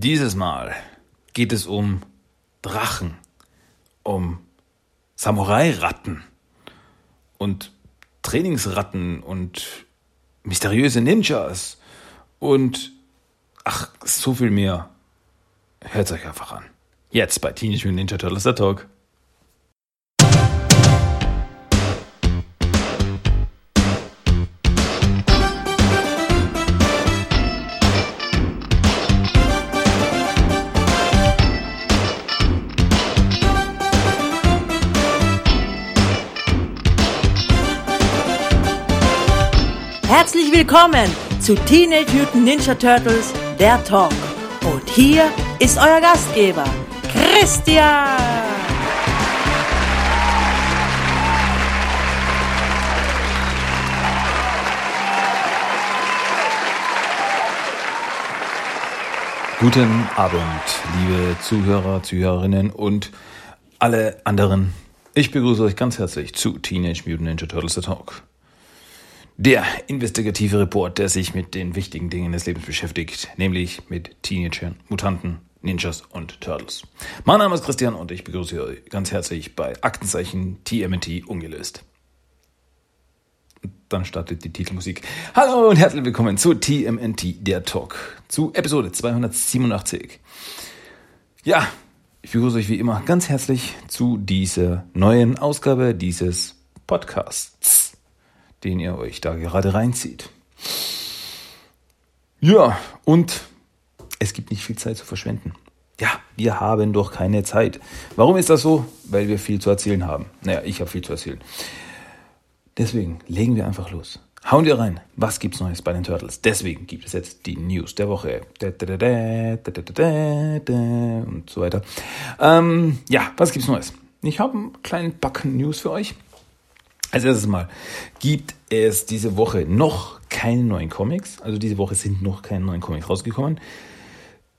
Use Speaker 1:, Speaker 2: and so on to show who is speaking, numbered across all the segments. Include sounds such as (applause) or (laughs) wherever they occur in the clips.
Speaker 1: Dieses Mal geht es um Drachen, um Samurai-Ratten und Trainingsratten und mysteriöse Ninjas und ach, so viel mehr. Hört euch einfach an. Jetzt bei Teenage Mutant Ninja Turtles der Talk.
Speaker 2: Willkommen zu Teenage Mutant Ninja Turtles, der Talk. Und hier ist euer Gastgeber, Christian.
Speaker 1: Guten Abend, liebe Zuhörer, Zuhörerinnen und alle anderen. Ich begrüße euch ganz herzlich zu Teenage Mutant Ninja Turtles The Talk. Der investigative Report, der sich mit den wichtigen Dingen des Lebens beschäftigt, nämlich mit Teenagern, Mutanten, Ninjas und Turtles. Mein Name ist Christian und ich begrüße euch ganz herzlich bei Aktenzeichen TMT ungelöst. Dann startet die Titelmusik. Hallo und herzlich willkommen zu TMNT, der Talk, zu Episode 287. Ja, ich begrüße euch wie immer ganz herzlich zu dieser neuen Ausgabe dieses Podcasts, den ihr euch da gerade reinzieht. Ja, und es gibt nicht viel Zeit zu verschwenden. Ja, wir haben doch keine Zeit. Warum ist das so? Weil wir viel zu erzählen haben. Naja, ich habe viel zu erzählen. Deswegen legen wir einfach los. Hauen wir rein. Was gibt's Neues bei den Turtles? Deswegen gibt es jetzt die News der Woche. Und so weiter. Ähm, ja, was gibt's Neues? Ich habe einen kleinen Backen News für euch. Als erstes Mal gibt es diese Woche noch keine neuen Comics. Also diese Woche sind noch keine neuen Comics rausgekommen.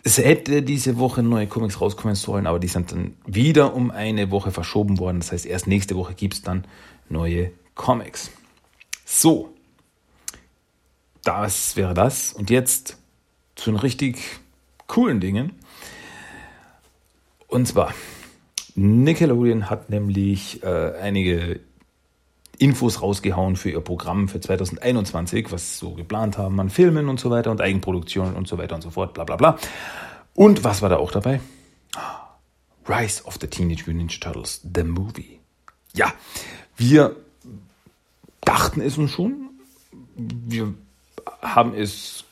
Speaker 1: Es hätte diese Woche neue Comics rauskommen sollen, aber die sind dann wieder um eine Woche verschoben worden. Das heißt, erst nächste Woche gibt es dann neue Comics. So, das wäre das. Und jetzt zu den richtig coolen Dingen. Und zwar, Nickelodeon hat nämlich äh, einige Infos rausgehauen für ihr Programm für 2021, was sie so geplant haben an Filmen und so weiter und Eigenproduktionen und so weiter und so fort, bla bla bla. Und was war da auch dabei? Rise of the Teenage Mutant Ninja Turtles, the movie. Ja, wir dachten es uns schon. Wir haben es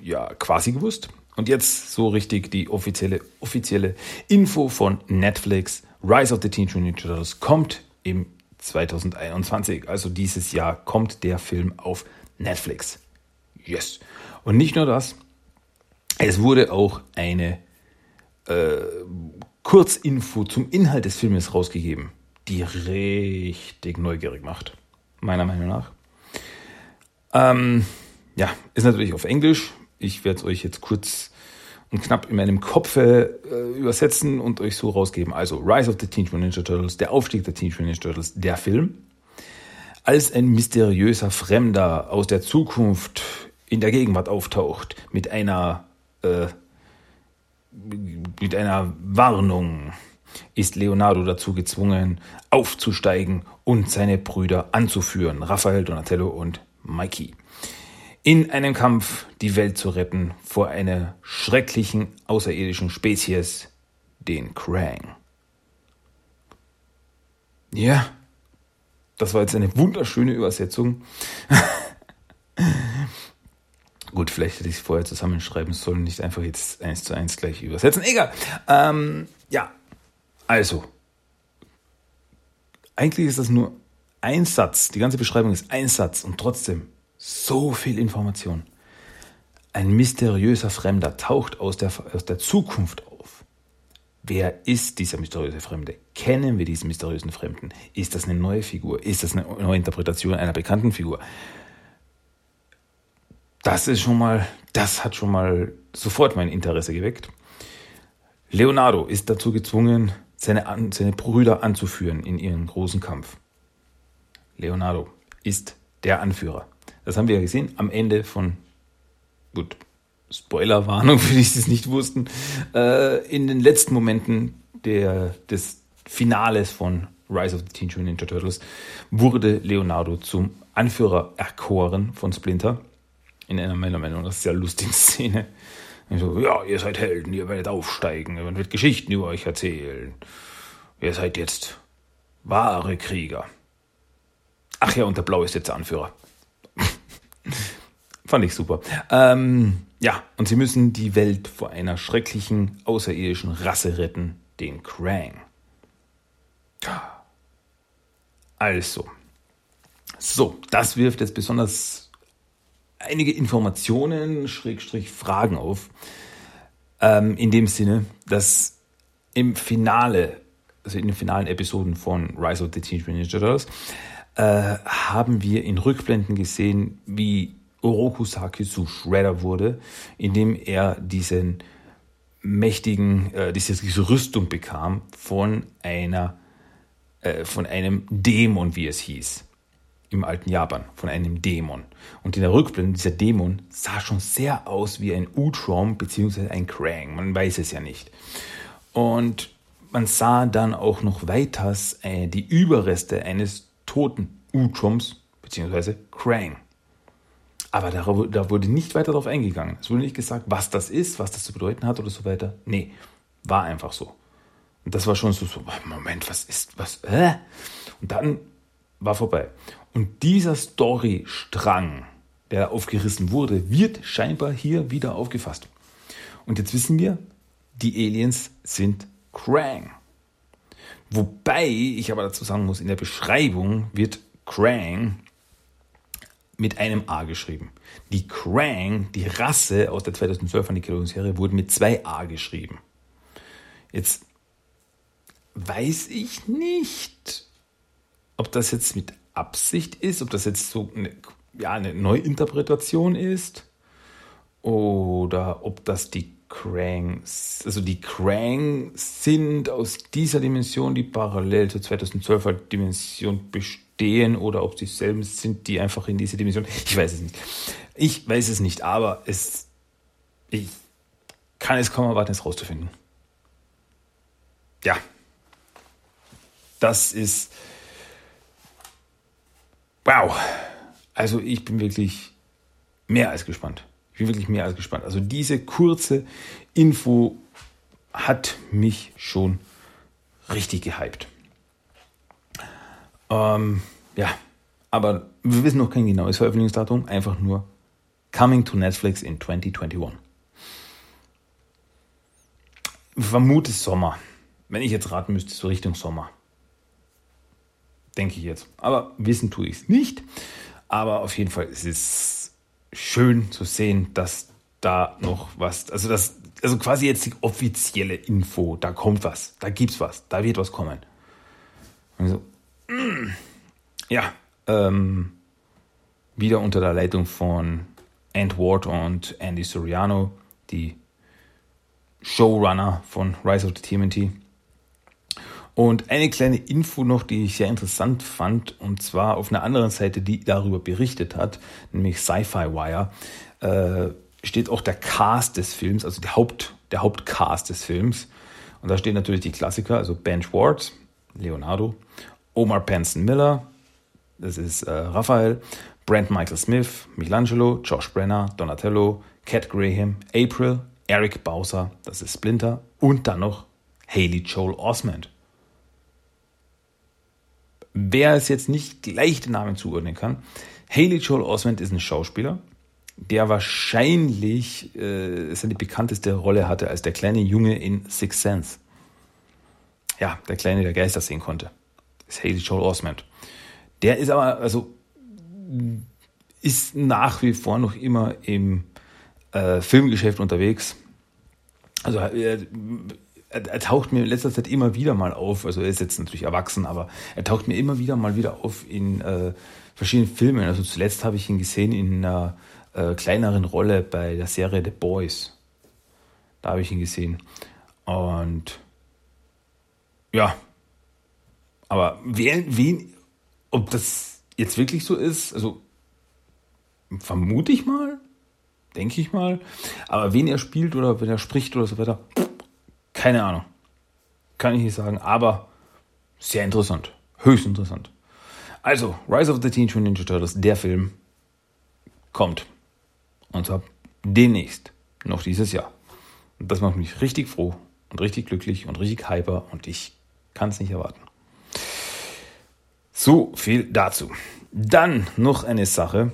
Speaker 1: ja quasi gewusst. Und jetzt so richtig die offizielle, offizielle Info von Netflix. Rise of the Teenage Mutant Ninja Turtles kommt im 2021. Also dieses Jahr kommt der Film auf Netflix. Yes. Und nicht nur das, es wurde auch eine äh, Kurzinfo zum Inhalt des Filmes rausgegeben, die richtig neugierig macht. Meiner Meinung nach. Ähm, ja, ist natürlich auf Englisch. Ich werde es euch jetzt kurz und knapp in meinem Kopf äh, übersetzen und euch so rausgeben. Also Rise of the Teenage Mutant Ninja Turtles, der Aufstieg der Teenage Mutant Ninja Turtles, der Film. Als ein mysteriöser Fremder aus der Zukunft in der Gegenwart auftaucht mit einer äh, mit einer Warnung ist Leonardo dazu gezwungen, aufzusteigen und seine Brüder anzuführen, Raphael, Donatello und Mikey in einem Kampf die Welt zu retten vor einer schrecklichen außerirdischen Spezies, den Krang. Ja, das war jetzt eine wunderschöne Übersetzung. (laughs) Gut, vielleicht hätte ich es vorher zusammenschreiben sollen, nicht einfach jetzt eins zu eins gleich übersetzen. Egal. Ähm, ja, also. Eigentlich ist das nur ein Satz. Die ganze Beschreibung ist ein Satz und trotzdem so viel Information. Ein mysteriöser Fremder taucht aus der, aus der Zukunft auf. Wer ist dieser mysteriöse Fremde? Kennen wir diesen mysteriösen Fremden? Ist das eine neue Figur? Ist das eine neue Interpretation einer bekannten Figur? Das ist schon mal, das hat schon mal sofort mein Interesse geweckt. Leonardo ist dazu gezwungen, seine, seine Brüder anzuführen in ihren großen Kampf. Leonardo ist der Anführer. Das haben wir ja gesehen am Ende von, gut, Spoilerwarnung (laughs) für die, die es nicht wussten, äh, in den letzten Momenten der, des Finales von Rise of the Teenage Mutant Ninja Turtles wurde Leonardo zum Anführer erkoren von Splinter. In einer meiner Meinung nach sehr lustigen (laughs) Szene. So, ja, ihr seid Helden, ihr werdet aufsteigen, man wird Geschichten über euch erzählen. Ihr seid jetzt wahre Krieger. Ach ja, und der Blau ist jetzt der Anführer. Fand ich super. Ähm, ja, und sie müssen die Welt vor einer schrecklichen außerirdischen Rasse retten, den Krang. Also, so, das wirft jetzt besonders einige Informationen, Schrägstrich Fragen auf. Ähm, in dem Sinne, dass im Finale, also in den finalen Episoden von Rise of the Teenage Mutant Ninja Turtles, äh, haben wir in Rückblenden gesehen, wie Oroku Saki zu Shredder wurde, indem er diesen mächtigen, äh, diese, diese Rüstung bekam von einer, äh, von einem Dämon, wie es hieß. Im alten Japan, von einem Dämon. Und in der Rückblende, dieser Dämon sah schon sehr aus wie ein Utrom bzw. ein Krang. Man weiß es ja nicht. Und man sah dann auch noch weiters äh, die Überreste eines toten Utroms bzw. Krang. Aber da, da wurde nicht weiter darauf eingegangen. Es wurde nicht gesagt, was das ist, was das zu bedeuten hat oder so weiter. Nee, war einfach so. Und das war schon so, so Moment, was ist, was, äh? Und dann war vorbei. Und dieser Storystrang, der aufgerissen wurde, wird scheinbar hier wieder aufgefasst. Und jetzt wissen wir, die Aliens sind Krang. Wobei ich aber dazu sagen muss, in der Beschreibung wird Krang mit einem A geschrieben. Die Krang, die Rasse aus der 2012er Nickelodeon-Serie, wurde mit zwei A geschrieben. Jetzt weiß ich nicht, ob das jetzt mit Absicht ist, ob das jetzt so eine, ja, eine Neuinterpretation ist oder ob das die Cranks, also die Cranks sind aus dieser Dimension, die parallel zur 2012er Dimension bestehen oder ob sie selbst sind, die einfach in diese Dimension. Ich weiß es nicht. Ich weiß es nicht, aber es, ich kann es kaum erwarten, es rauszufinden. Ja. Das ist, wow. Also ich bin wirklich mehr als gespannt. Ich bin wirklich mehr als gespannt. Also diese kurze Info hat mich schon richtig gehypt. Ähm, ja, aber wir wissen noch kein genaues Veröffentlichungsdatum, einfach nur Coming to Netflix in 2021. Ich vermute Sommer. Wenn ich jetzt raten müsste, so Richtung Sommer. Denke ich jetzt. Aber wissen tue ich es nicht. Aber auf jeden Fall ist es schön zu sehen, dass da noch was, also das, also quasi jetzt die offizielle Info, da kommt was, da gibt's was, da wird was kommen. Also, ja, ähm, wieder unter der Leitung von Ant Ward und Andy Soriano, die Showrunner von Rise of the TMNT. Und eine kleine Info noch, die ich sehr interessant fand, und zwar auf einer anderen Seite, die darüber berichtet hat, nämlich Sci-Fi Wire, äh, steht auch der Cast des Films, also der, Haupt, der Hauptcast des Films. Und da stehen natürlich die Klassiker, also Ben Schwartz, Leonardo, Omar Penson Miller, das ist äh, Raphael, Brent Michael Smith, Michelangelo, Josh Brenner, Donatello, Cat Graham, April, Eric Bowser, das ist Splinter und dann noch Haley Joel Osment. Wer es jetzt nicht gleich den Namen zuordnen kann, Haley Joel Osment ist ein Schauspieler, der wahrscheinlich äh, seine bekannteste Rolle hatte als der kleine Junge in Six Sense. Ja, der Kleine, der Geister sehen konnte. Ist Haley Joel Osment. Der ist aber, also, ist nach wie vor noch immer im äh, Filmgeschäft unterwegs. Also, er, er, er, taucht mir in letzter Zeit immer wieder mal auf. Also er ist jetzt natürlich erwachsen, aber er taucht mir immer wieder mal wieder auf in äh, verschiedenen Filmen. Also zuletzt habe ich ihn gesehen in einer äh, kleineren Rolle bei der Serie The Boys. Da habe ich ihn gesehen. Und ja, aber wen, wen, ob das jetzt wirklich so ist, also vermute ich mal, denke ich mal. Aber wen er spielt oder wenn er spricht oder so weiter, keine Ahnung. Kann ich nicht sagen, aber sehr interessant. Höchst interessant. Also, Rise of the Teenage Mutant Ninja Turtles, der Film, kommt. Und zwar demnächst, noch dieses Jahr. Und das macht mich richtig froh und richtig glücklich und richtig hyper und ich kann es nicht erwarten. So viel dazu. Dann noch eine Sache,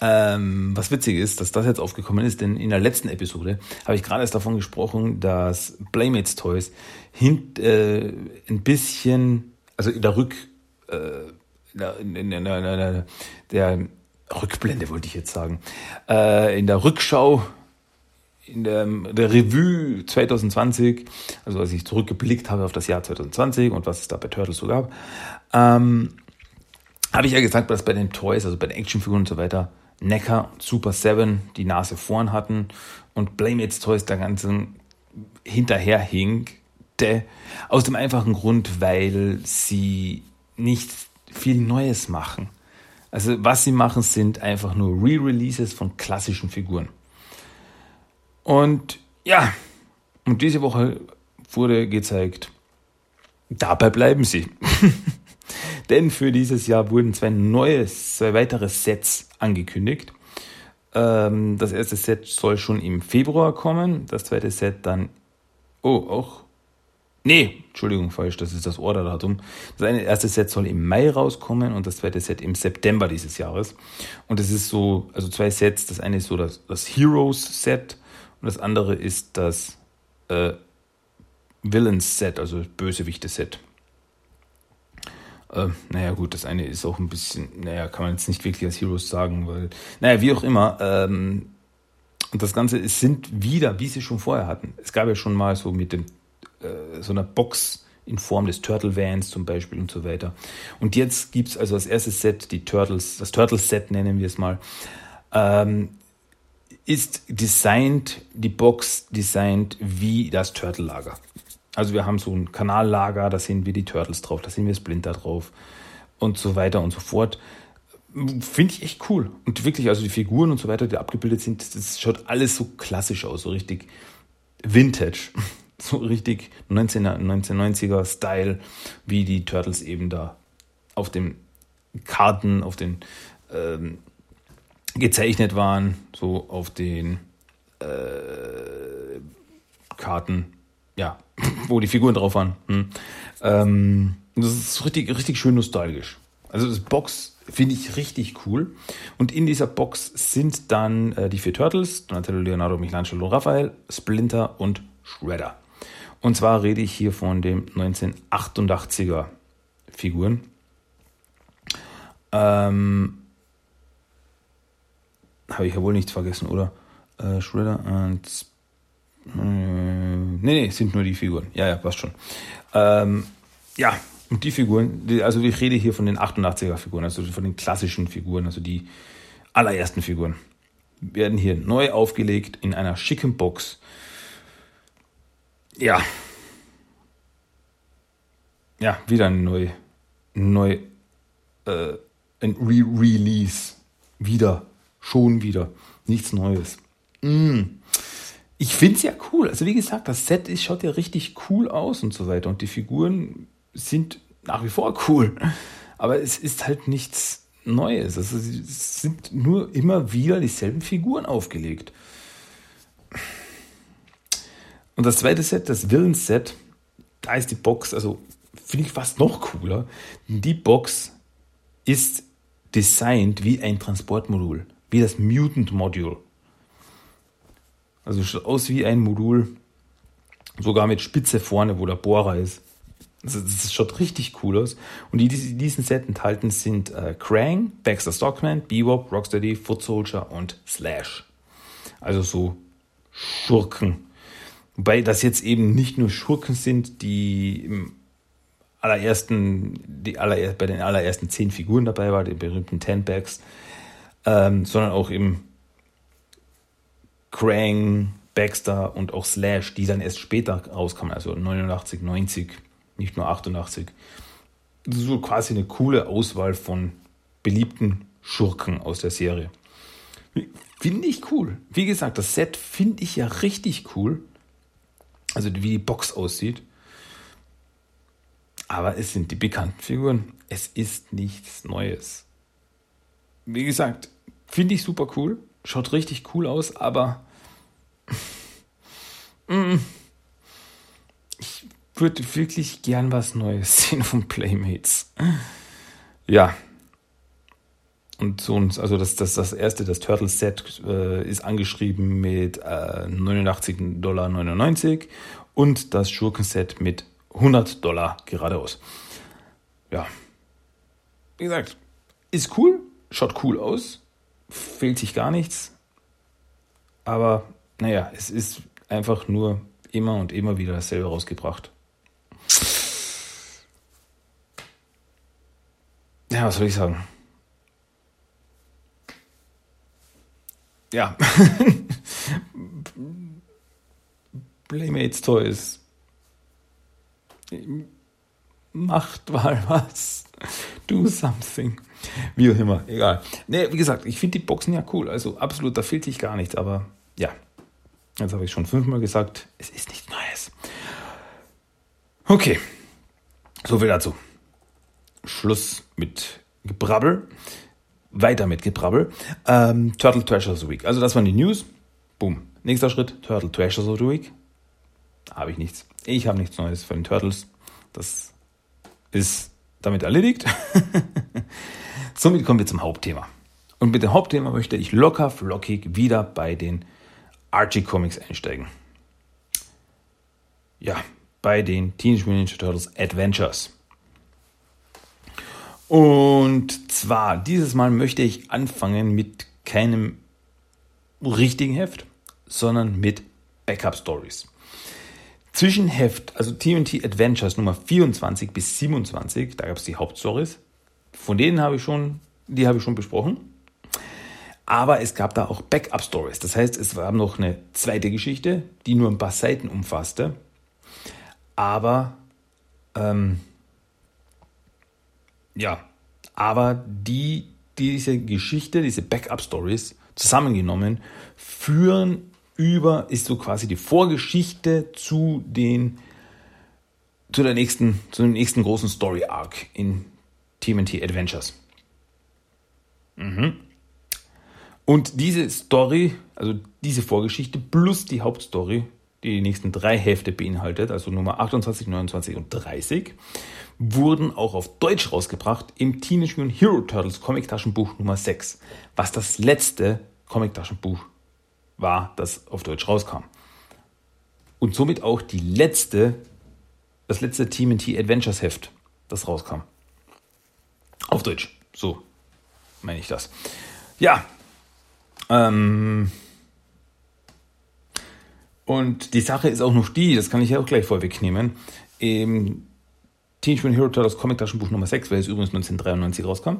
Speaker 1: ähm, was witzig ist, dass das jetzt aufgekommen ist, denn in der letzten Episode habe ich gerade erst davon gesprochen, dass Playmates Toys hint, äh, ein bisschen, also in der Rück, äh, in, in, in, in der Rückblende wollte ich jetzt sagen, äh, in der Rückschau in der, der, Revue 2020, also als ich zurückgeblickt habe auf das Jahr 2020 und was es da bei Turtles so gab, ähm, habe ich ja gesagt, dass bei den Toys, also bei den Actionfiguren und so weiter, Necker und Super 7 die Nase vorn hatten und Playmates Toys der ganzen hinterher hinkte. Aus dem einfachen Grund, weil sie nicht viel Neues machen. Also was sie machen, sind einfach nur Re-Releases von klassischen Figuren. Und ja, und diese Woche wurde gezeigt, dabei bleiben sie. (laughs) Denn für dieses Jahr wurden zwei neue, zwei weitere Sets angekündigt. Ähm, das erste Set soll schon im Februar kommen, das zweite Set dann, oh, auch, nee, Entschuldigung, falsch, das ist das Orderdatum. Das eine, erste Set soll im Mai rauskommen und das zweite Set im September dieses Jahres. Und es ist so, also zwei Sets, das eine ist so das, das Heroes Set und das andere ist das äh, Villains Set, also Bösewichte Set. Äh, naja, gut, das eine ist auch ein bisschen, naja, kann man jetzt nicht wirklich als Heroes sagen, weil, naja, wie auch immer, ähm, und das Ganze es sind wieder, wie sie schon vorher hatten. Es gab ja schon mal so mit dem, äh, so einer Box in Form des Turtle Vans zum Beispiel und so weiter. Und jetzt gibt's also das erste Set, die Turtles, das Turtle Set nennen wir es mal, ähm, ist designed, die Box designt wie das Turtle Lager. Also wir haben so ein Kanallager, da sehen wir die Turtles drauf, da sehen wir Splinter drauf und so weiter und so fort. Finde ich echt cool. Und wirklich, also die Figuren und so weiter, die abgebildet sind, das schaut alles so klassisch aus, so richtig Vintage. (laughs) So richtig 19er, 1990er Style, wie die Turtles eben da auf den Karten, auf den ähm, gezeichnet waren, so auf den äh, Karten ja, wo die Figuren drauf waren. Hm. Ähm, das ist richtig, richtig schön nostalgisch. Also das Box finde ich richtig cool. Und in dieser Box sind dann äh, die vier Turtles, Donatello, Leonardo, Michelangelo, Raphael, Splinter und Shredder. Und zwar rede ich hier von dem 1988er Figuren. Ähm, Habe ich ja wohl nichts vergessen, oder? Äh, Shredder und äh, nee, nee, sind nur die Figuren. Ja, ja, passt schon. Ähm, ja, und die Figuren, die, also ich rede hier von den 88er Figuren, also von den klassischen Figuren, also die allerersten Figuren, werden hier neu aufgelegt in einer schicken Box. Ja. Ja, wieder ein neu, neu, äh, ein Re-Release. Wieder, schon wieder. Nichts Neues. Mm ich finde es ja cool. Also wie gesagt, das Set ist, schaut ja richtig cool aus und so weiter. Und die Figuren sind nach wie vor cool. Aber es ist halt nichts Neues. Also es sind nur immer wieder dieselben Figuren aufgelegt. Und das zweite Set, das Villains-Set, da ist die Box, also finde ich fast noch cooler. Die Box ist designt wie ein Transportmodul, wie das Mutant Module. Also schaut aus wie ein Modul, sogar mit Spitze vorne, wo der Bohrer ist. Also das schaut richtig cool aus. Und die, die diesen Set enthalten sind äh, Krang, Baxter Stockman, Bebop, Rocksteady, Foot Soldier und Slash. Also so Schurken. Wobei das jetzt eben nicht nur Schurken sind, die im allerersten, die aller, bei den allerersten zehn Figuren dabei waren, die berühmten Ten Bags, ähm, sondern auch eben Krang, Baxter und auch Slash, die dann erst später rauskamen, also 89, 90, nicht nur 88. So quasi eine coole Auswahl von beliebten Schurken aus der Serie. Finde ich cool. Wie gesagt, das Set finde ich ja richtig cool. Also wie die Box aussieht. Aber es sind die bekannten Figuren. Es ist nichts Neues. Wie gesagt, finde ich super cool. Schaut richtig cool aus, aber (laughs) ich würde wirklich gern was Neues (laughs) sehen von Playmates. Ja. Und so, also das, das, das erste, das Turtle Set, äh, ist angeschrieben mit äh, 89,99 Dollar und das Schurkenset mit 100 Dollar geradeaus. Ja. Wie gesagt, ist cool, schaut cool aus, fehlt sich gar nichts. Aber naja, es ist einfach nur immer und immer wieder dasselbe rausgebracht. Ja, was soll ich sagen? Ja. (laughs) Playmates Toys. Macht mal (laughs) was. Do something. Wie auch immer, egal. Ne, wie gesagt, ich finde die Boxen ja cool. Also absolut, da fehlt sich gar nichts. Aber ja, jetzt habe ich schon fünfmal gesagt, es ist nichts Neues. Okay, so viel dazu. Schluss mit Gebrabbel. Weiter mit Gebrabbel. Ähm, Turtle Treasures Week. Also das waren die News. Boom. Nächster Schritt, Turtle Treasures of the Week. Habe ich nichts. Ich habe nichts Neues für den Turtles. Das ist damit erledigt. (laughs) Somit kommen wir zum Hauptthema. Und mit dem Hauptthema möchte ich locker flockig wieder bei den Archie Comics einsteigen. Ja, bei den Teenage Mutant Ninja Turtles Adventures. Und zwar, dieses Mal möchte ich anfangen mit keinem richtigen Heft, sondern mit Backup Stories. Zwischen Heft, also TNT Adventures Nummer 24 bis 27, da gab es die Hauptstories. Von denen habe ich schon, die habe ich schon besprochen. Aber es gab da auch Backup Stories. Das heißt, es war noch eine zweite Geschichte, die nur ein paar Seiten umfasste. Aber, ähm, ja, aber die, diese Geschichte, diese Backup Stories zusammengenommen, führen über, ist so quasi die Vorgeschichte zu den, zu der nächsten, zu dem nächsten großen Story Arc in TMNT Adventures. Mhm. Und diese Story, also diese Vorgeschichte plus die Hauptstory, die die nächsten drei Hefte beinhaltet, also Nummer 28, 29 und 30, wurden auch auf Deutsch rausgebracht im Teenage Mutant Hero Turtles Comic Taschenbuch Nummer 6, was das letzte Comic Taschenbuch war, das auf Deutsch rauskam. Und somit auch die letzte, das letzte TMNT Adventures Heft, das rauskam. Auf Deutsch. So meine ich das. Ja. Ähm, und die Sache ist auch noch die, das kann ich ja auch gleich vorwegnehmen. Im Teenage Mutant Hero Turtles Comic Taschenbuch Nummer 6, welches übrigens 1993 rauskam,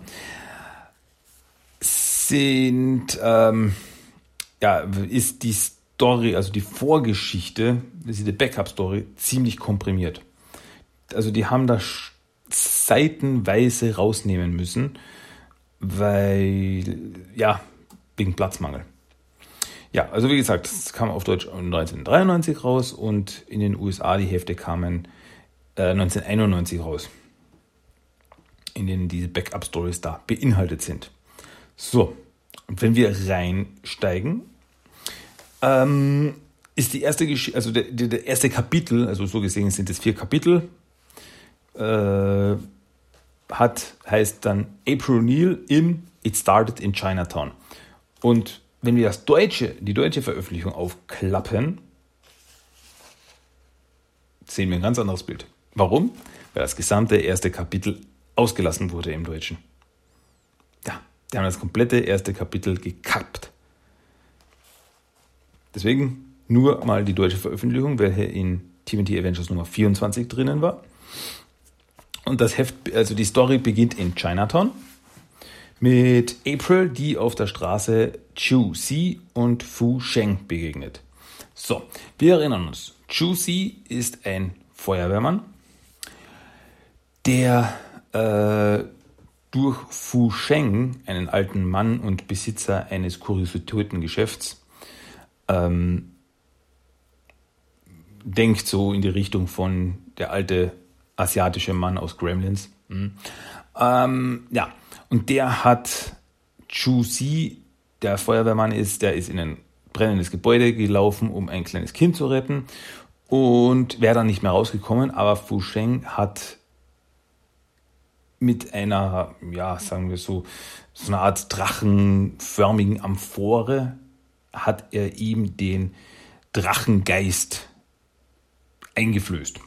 Speaker 1: sind ähm, ja, ist die Story, also die Vorgeschichte, diese Backup-Story, ziemlich komprimiert. Also die haben da seitenweise rausnehmen müssen, weil, ja, wegen Platzmangel. Ja, also wie gesagt, es kam auf Deutsch 1993 raus und in den USA die Hefte kamen äh, 1991 raus, in denen diese Backup-Stories da beinhaltet sind. So, und wenn wir reinsteigen, ähm, ist die erste Geschichte, also der, der, erste Kapitel, also so gesehen sind es vier Kapitel, äh, hat, heißt dann April Neal in It Started in Chinatown. Und wenn wir das deutsche, die deutsche Veröffentlichung aufklappen, sehen wir ein ganz anderes Bild. Warum? Weil das gesamte erste Kapitel ausgelassen wurde im Deutschen. Die haben das komplette erste Kapitel gekappt. Deswegen nur mal die deutsche Veröffentlichung, welche in TMT Adventures Nummer 24 drinnen war. Und das Heft, also die Story beginnt in Chinatown mit April, die auf der Straße Chu Si und Fu Sheng begegnet. So, wir erinnern uns. Chu Si ist ein Feuerwehrmann, der äh, durch Fu Sheng, einen alten Mann und Besitzer eines Kuriositätengeschäfts, ähm, denkt so in die Richtung von der alte asiatische Mann aus Gremlins. Mhm. Ähm, ja, und der hat Chu Si, der Feuerwehrmann ist, der ist in ein brennendes Gebäude gelaufen, um ein kleines Kind zu retten und wäre dann nicht mehr rausgekommen, aber Fu Sheng hat mit einer, ja, sagen wir so, so einer Art drachenförmigen Amphore hat er ihm den Drachengeist eingeflößt.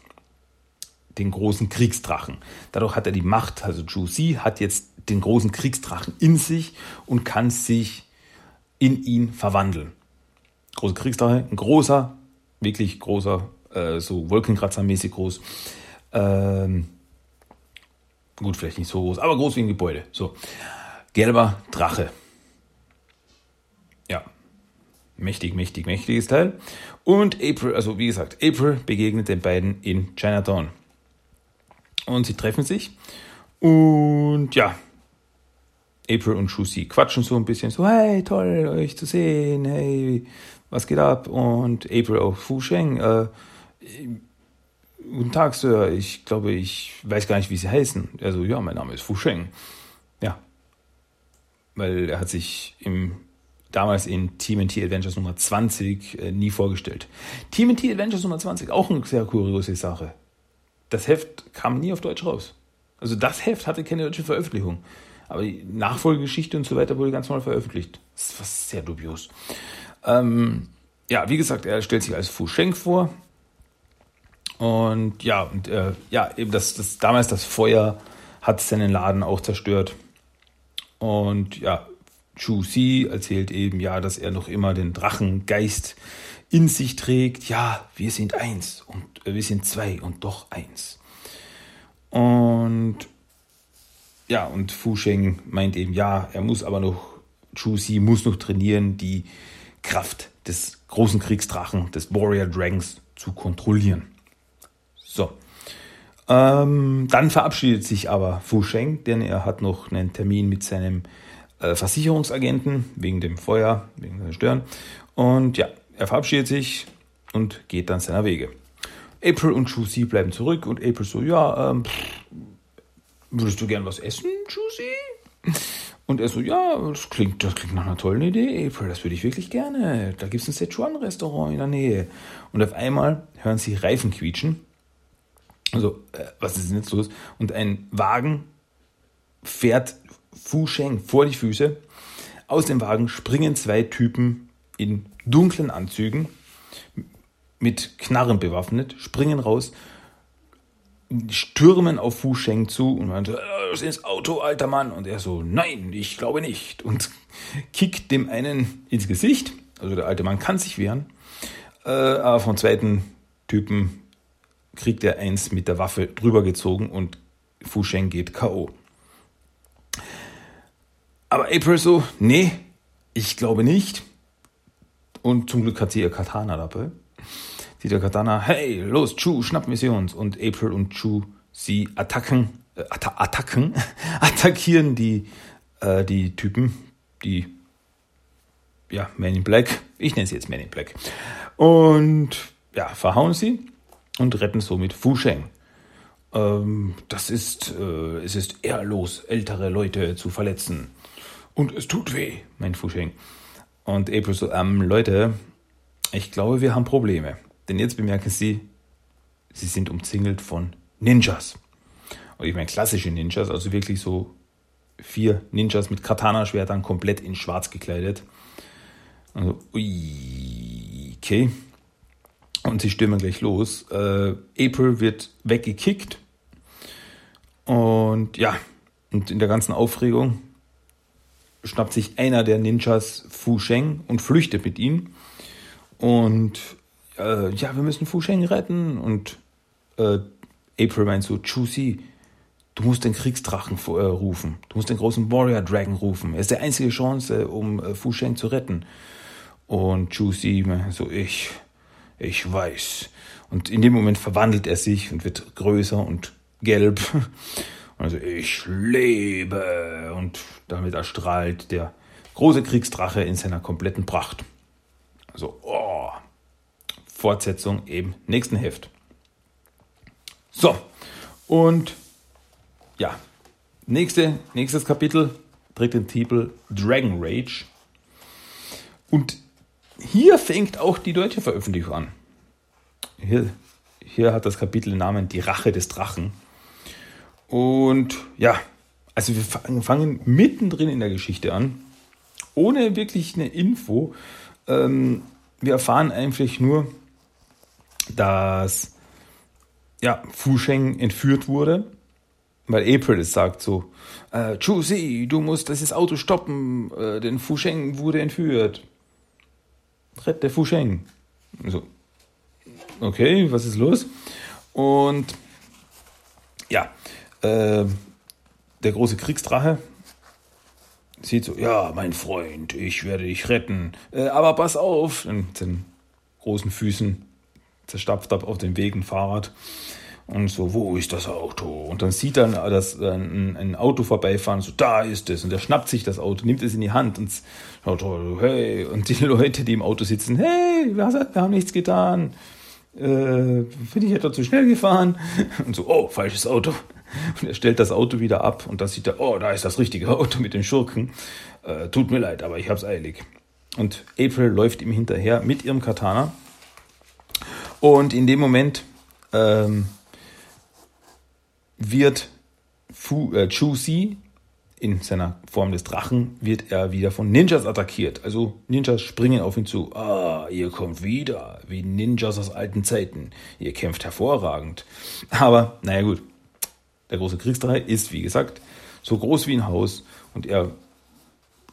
Speaker 1: Den großen Kriegsdrachen. Dadurch hat er die Macht, also Si hat jetzt den großen Kriegsdrachen in sich und kann sich in ihn verwandeln. Großer Kriegsdrache, ein großer, wirklich großer, äh, so Wolkenkratzer-mäßig groß. Ähm, gut, vielleicht nicht so groß, aber groß wie ein Gebäude. So, gelber Drache. Ja, mächtig, mächtig, mächtiges Teil. Und April, also wie gesagt, April begegnet den beiden in Chinatown. Und sie treffen sich. Und ja, April und Shusi quatschen so ein bisschen, so, hey, toll, euch zu sehen, hey, was geht ab? Und April auch, Fu Sheng, äh, guten Tag, Sir, ich glaube, ich weiß gar nicht, wie Sie heißen. Also, ja, mein Name ist Fu Sheng. Ja, weil er hat sich im damals in TMNT Adventures Nummer 20 äh, nie vorgestellt. TMNT Adventures Nummer 20, auch eine sehr kuriose Sache. Das Heft kam nie auf Deutsch raus. Also das Heft hatte keine deutsche Veröffentlichung. Aber die Nachfolgegeschichte und so weiter wurde ganz normal veröffentlicht. Das war sehr dubios. Ähm, ja, wie gesagt, er stellt sich als Fu Sheng vor. Und ja, und äh, ja, eben das, das damals das Feuer hat seinen Laden auch zerstört. Und ja, Chu Si erzählt eben ja, dass er noch immer den Drachengeist in sich trägt. Ja, wir sind eins und äh, wir sind zwei und doch eins. Und ja, und Fu Sheng meint eben, ja, er muss aber noch, Chu Si muss noch trainieren, die Kraft des großen Kriegsdrachen, des Warrior Dragons zu kontrollieren. So. Ähm, dann verabschiedet sich aber Fu Sheng, denn er hat noch einen Termin mit seinem Versicherungsagenten wegen dem Feuer, wegen der Stören. Und ja, er verabschiedet sich und geht dann seiner Wege. April und Juicy bleiben zurück und April so, ja, ähm, würdest du gern was essen, Juicy? Und er so, ja, das klingt, das klingt nach einer tollen Idee, April, das würde ich wirklich gerne. Da gibt es ein Sichuan-Restaurant in der Nähe. Und auf einmal hören sie Reifen quietschen. Also, äh, was ist denn jetzt los? Und ein Wagen fährt Fu Sheng vor die Füße. Aus dem Wagen springen zwei Typen in dunklen Anzügen, mit Knarren bewaffnet, springen raus, stürmen auf Fu Sheng zu und meinte, das ist Auto, alter Mann. Und er so, nein, ich glaube nicht. Und (laughs) kickt dem einen ins Gesicht. Also der alte Mann kann sich wehren. Äh, aber vom zweiten Typen kriegt er eins mit der Waffe drüber gezogen und Fu Sheng geht K.O. Aber April so, nee, ich glaube nicht. Und zum Glück hat sie ihr Katana dabei. Sie der Katana, hey, los, Chu, schnappen wir sie uns. Und April und Chu, sie attacken, äh, atta attacken, (laughs) attackieren die, äh, die Typen, die, ja, Man in Black. Ich nenne sie jetzt Man in Black. Und, ja, verhauen sie und retten somit Fu Sheng. Ähm, das ist, äh, es ist ehrlos, ältere Leute zu verletzen. Und es tut weh, meint Fusheng. Und April so, ähm, Leute, ich glaube, wir haben Probleme. Denn jetzt bemerken sie, sie sind umzingelt von Ninjas. Und ich meine klassische Ninjas, also wirklich so vier Ninjas mit Katana-Schwertern komplett in schwarz gekleidet. Also, ui, okay. Und sie stürmen gleich los. Äh, April wird weggekickt. Und ja, und in der ganzen Aufregung schnappt sich einer der Ninjas Fu Sheng und flüchtet mit ihm. Und äh, ja, wir müssen Fu Sheng retten. Und äh, April meint so, Chusi, du musst den Kriegsdrachen äh, rufen. Du musst den großen Warrior Dragon rufen. Er ist die einzige Chance, um äh, Fu Sheng zu retten. Und Chusi so, ich, ich weiß. Und in dem Moment verwandelt er sich und wird größer und gelb. (laughs) Also ich lebe und damit erstrahlt der große Kriegsdrache in seiner kompletten Pracht. Also, oh, Fortsetzung im nächsten Heft. So, und ja, nächste, nächstes Kapitel trägt den Titel Dragon Rage. Und hier fängt auch die deutsche Veröffentlichung an. Hier, hier hat das Kapitel den Namen Die Rache des Drachen. Und ja, also wir fangen mittendrin in der Geschichte an, ohne wirklich eine Info. Ähm, wir erfahren einfach nur, dass ja, Fu Sheng entführt wurde, weil April es sagt so, äh, Chu Si, du musst dieses Auto stoppen, äh, denn Fu Sheng wurde entführt. Rette Fu Sheng. So, okay, was ist los? Und ja, äh, der große Kriegsdrache sieht so, ja, mein Freund, ich werde dich retten, äh, aber pass auf, mit den großen Füßen zerstapft ab auf den Weg ein Fahrrad und so, wo ist das Auto? Und dann sieht er das, ein, ein Auto vorbeifahren, so, da ist es. Und er schnappt sich das Auto, nimmt es in die Hand und schaut, hey, und die (laughs) Leute, die im Auto sitzen, hey, wir haben nichts getan. Äh, bin ich etwa zu schnell gefahren? (laughs) Und so, oh, falsches Auto. (laughs) Und er stellt das Auto wieder ab und da sieht er, oh, da ist das richtige Auto mit den Schurken. Äh, tut mir leid, aber ich hab's eilig. Und April läuft ihm hinterher mit ihrem Katana. Und in dem Moment ähm, wird Fu, äh, Chu in seiner Form des Drachen wird er wieder von Ninjas attackiert. Also Ninjas springen auf ihn zu. Ah, ihr kommt wieder, wie Ninjas aus alten Zeiten. Ihr kämpft hervorragend. Aber, naja gut, der große Kriegsdrache ist, wie gesagt, so groß wie ein Haus und er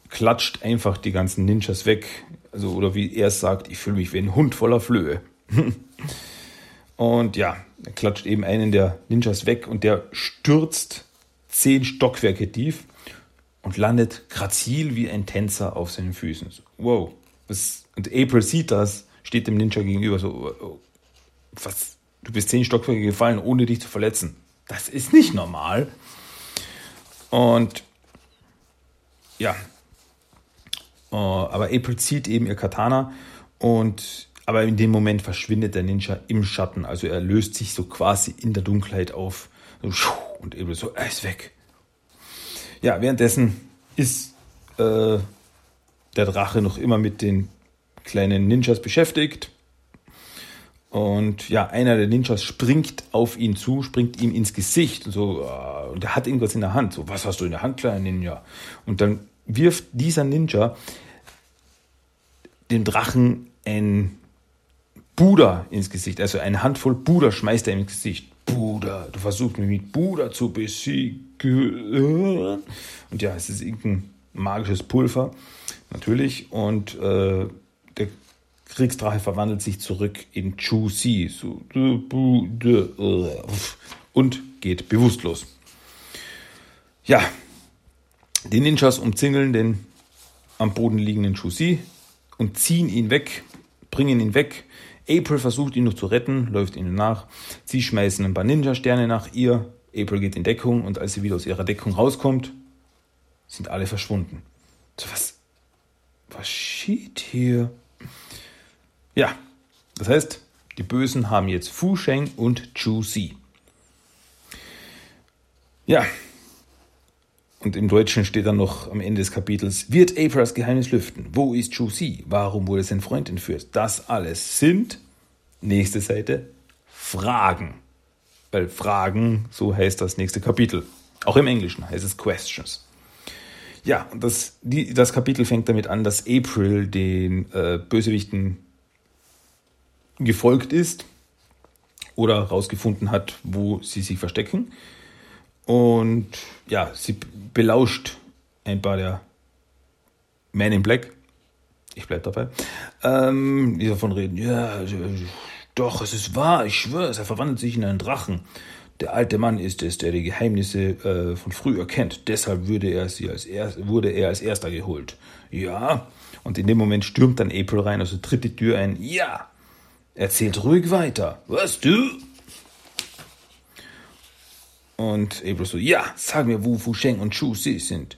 Speaker 1: klatscht einfach die ganzen Ninjas weg. Also, oder wie er sagt, ich fühle mich wie ein Hund voller Flöhe. (laughs) und ja, er klatscht eben einen der Ninjas weg und der stürzt zehn Stockwerke tief und landet grazil wie ein Tänzer auf seinen Füßen. Wow. Und April sieht das, steht dem Ninja gegenüber so, oh, oh, was, du bist zehn Stockwerke gefallen, ohne dich zu verletzen. Das ist nicht normal. Und ja, uh, aber April zieht eben ihr Katana und aber in dem Moment verschwindet der Ninja im Schatten. Also er löst sich so quasi in der Dunkelheit auf. Und April so, er ist weg. Ja, währenddessen ist äh, der Drache noch immer mit den kleinen Ninjas beschäftigt. Und ja, einer der Ninjas springt auf ihn zu, springt ihm ins Gesicht und so, äh, und er hat irgendwas in der Hand. So, was hast du in der Hand, kleiner Ninja? Und dann wirft dieser Ninja dem Drachen ein Buddha ins Gesicht. Also eine Handvoll Buddha schmeißt er ins Gesicht. Buddha, du versuchst mich mit Buddha zu besiegen. Und ja, es ist irgendein magisches Pulver, natürlich. Und äh, Kriegsdrache verwandelt sich zurück in Chu Si so, und geht bewusstlos. Ja, die Ninjas umzingeln den am Boden liegenden Chu Si und ziehen ihn weg, bringen ihn weg. April versucht ihn noch zu retten, läuft ihnen nach. Sie schmeißen ein paar Ninja-Sterne nach ihr. April geht in Deckung und als sie wieder aus ihrer Deckung rauskommt, sind alle verschwunden. So, was, was geschieht hier? Ja, das heißt, die Bösen haben jetzt Fu Sheng und Chu Si. Ja, und im Deutschen steht dann noch am Ende des Kapitels, wird Apras Geheimnis lüften? Wo ist Chu Si? Warum wurde sein Freund entführt? Das alles sind, nächste Seite, Fragen. Weil Fragen, so heißt das nächste Kapitel. Auch im Englischen heißt es Questions. Ja, das, die, das Kapitel fängt damit an, dass April den äh, Bösewichten gefolgt ist oder herausgefunden hat, wo sie sich verstecken. Und ja, sie belauscht ein paar der Men in Black. Ich bleib dabei. Ähm, die davon reden, ja, doch, es ist wahr, ich schwöre er verwandelt sich in einen Drachen. Der alte Mann ist es, der die Geheimnisse äh, von früher kennt. Deshalb würde er sie als erst, wurde er als erster geholt. Ja. Und in dem Moment stürmt dann April rein, also tritt die Tür ein. Ja. Erzählt ruhig weiter. Was du? Und April so, ja, sag mir, wo Fu Sheng und Chu Si sind.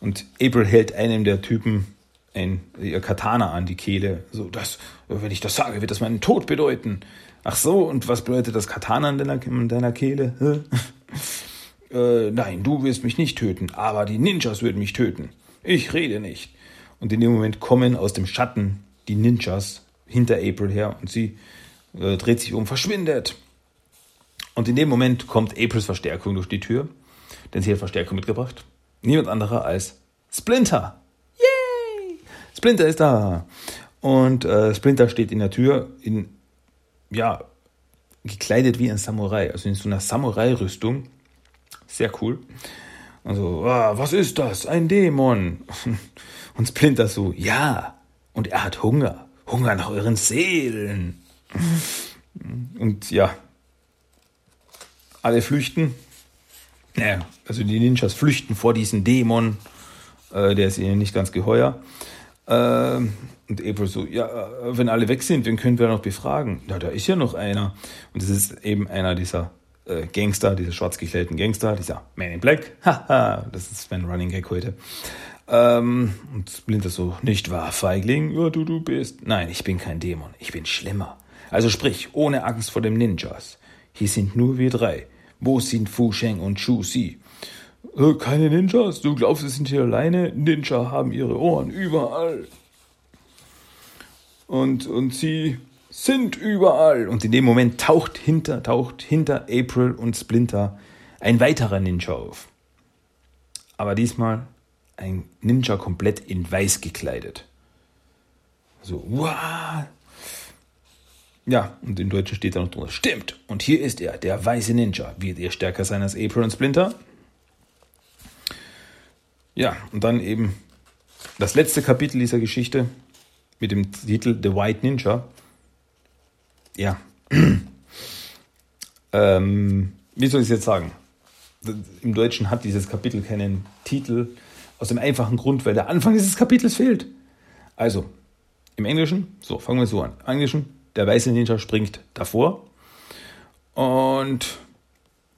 Speaker 1: Und April hält einem der Typen ein, ihr Katana an die Kehle. So, das, wenn ich das sage, wird das meinen Tod bedeuten. Ach so, und was bedeutet das Katana an deiner, an deiner Kehle? (laughs) äh, nein, du wirst mich nicht töten, aber die Ninjas würden mich töten. Ich rede nicht. Und in dem Moment kommen aus dem Schatten die Ninjas hinter April her und sie äh, dreht sich um, verschwindet. Und in dem Moment kommt Aprils Verstärkung durch die Tür, denn sie hat Verstärkung mitgebracht. Niemand anderer als Splinter. Yay! Splinter ist da. Und äh, Splinter steht in der Tür in, ja, gekleidet wie ein Samurai, also in so einer Samurai-Rüstung. Sehr cool. Also, ah, was ist das? Ein Dämon. (laughs) Und Splinter so, ja. Und er hat Hunger. Hunger nach euren Seelen. Und ja, alle flüchten. Naja, also die Ninjas flüchten vor diesem Dämon. Äh, der ist ihnen nicht ganz geheuer. Äh, und April so, ja, äh, wenn alle weg sind, wen können wir noch befragen? Ja, da ist ja noch einer. Und das ist eben einer dieser äh, Gangster, dieser schwarz gekleideten Gangster, dieser Man in Black. (laughs) Haha, das ist mein Running Gag heute. Ähm, und Splinter so, nicht wahr, Feigling? Ja, du, du bist. Nein, ich bin kein Dämon, ich bin schlimmer. Also sprich, ohne Angst vor dem Ninjas. Hier sind nur wir drei. Wo sind Fu Sheng und Chu Si? Äh, keine Ninjas? Du glaubst, wir sind hier alleine? Ninja haben ihre Ohren überall. Und, und sie sind überall. Und in dem Moment taucht hinter, taucht hinter April und Splinter ein weiterer Ninja auf. Aber diesmal ein Ninja komplett in weiß gekleidet. So, wow. Ja, und im Deutschen steht da noch drunter. Stimmt. Und hier ist er, der weiße Ninja. Wird er stärker sein als April und Splinter? Ja, und dann eben das letzte Kapitel dieser Geschichte mit dem Titel The White Ninja. Ja. (clears throat) ähm, wie soll ich es jetzt sagen? Im Deutschen hat dieses Kapitel keinen Titel. Aus dem einfachen Grund, weil der Anfang dieses Kapitels fehlt. Also, im Englischen, so, fangen wir so an. Im Englischen, der weiße Ninja springt davor und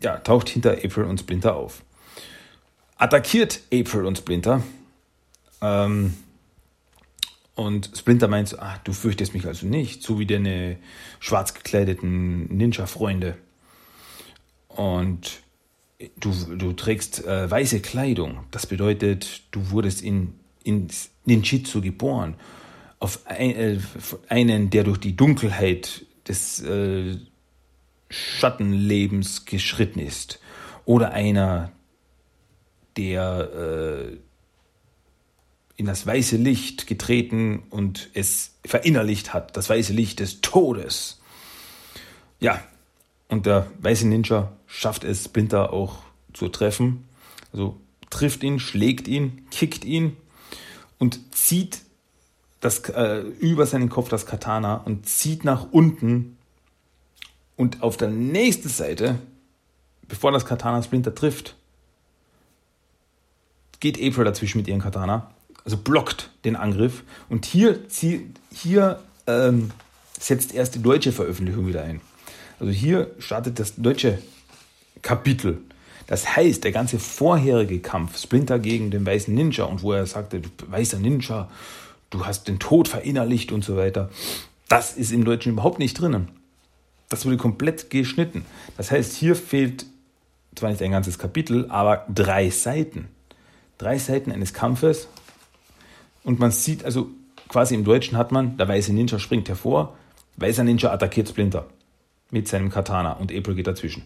Speaker 1: ja, taucht hinter April und Splinter auf. Attackiert April und Splinter. Ähm, und Splinter meint so, ach, du fürchtest mich also nicht, so wie deine schwarz gekleideten Ninja-Freunde. Und du, du trägst äh, weiße Kleidung. Das bedeutet, du wurdest in, in Ninjitsu geboren. Auf ein, äh, einen, der durch die Dunkelheit des äh, Schattenlebens geschritten ist. Oder einer, der äh, in das weiße Licht getreten und es verinnerlicht hat, das weiße Licht des Todes. Ja, und der weiße Ninja schafft es, Splinter auch zu treffen. Also trifft ihn, schlägt ihn, kickt ihn und zieht das, äh, über seinen Kopf das Katana und zieht nach unten. Und auf der nächsten Seite, bevor das Katana Splinter trifft, geht April dazwischen mit ihrem Katana, also blockt den Angriff. Und hier, hier ähm, setzt erst die deutsche Veröffentlichung wieder ein. Also hier startet das deutsche Kapitel. Das heißt, der ganze vorherige Kampf, Splinter gegen den weißen Ninja und wo er sagte, weißer Ninja, du hast den Tod verinnerlicht und so weiter, das ist im Deutschen überhaupt nicht drinnen. Das wurde komplett geschnitten. Das heißt, hier fehlt zwar nicht ein ganzes Kapitel, aber drei Seiten. Drei Seiten eines Kampfes. Und man sieht also, quasi im Deutschen hat man, der weiße Ninja springt hervor, weißer Ninja attackiert Splinter mit seinem Katana und April geht dazwischen.